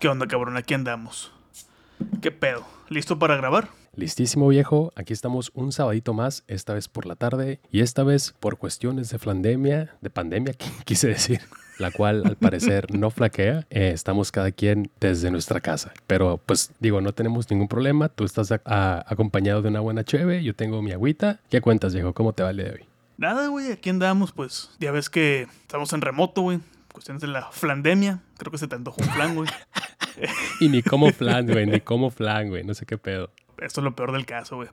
¿Qué onda, cabrón? Aquí andamos. ¿Qué pedo? ¿Listo para grabar? Listísimo viejo, aquí estamos un sabadito más, esta vez por la tarde y esta vez por cuestiones de flandemia, de pandemia, quise decir, la cual al parecer no flaquea. Eh, estamos cada quien desde nuestra casa, pero pues digo, no tenemos ningún problema, tú estás acompañado de una buena cheve, yo tengo mi agüita. ¿Qué cuentas viejo? ¿Cómo te va el de hoy? Nada, güey, aquí andamos, pues ya ves que estamos en remoto, güey. Cuestiones de la flandemia, creo que se te antojó un flan, güey. y ni como flan, güey, ni como flan, güey, no sé qué pedo. Esto es lo peor del caso, güey.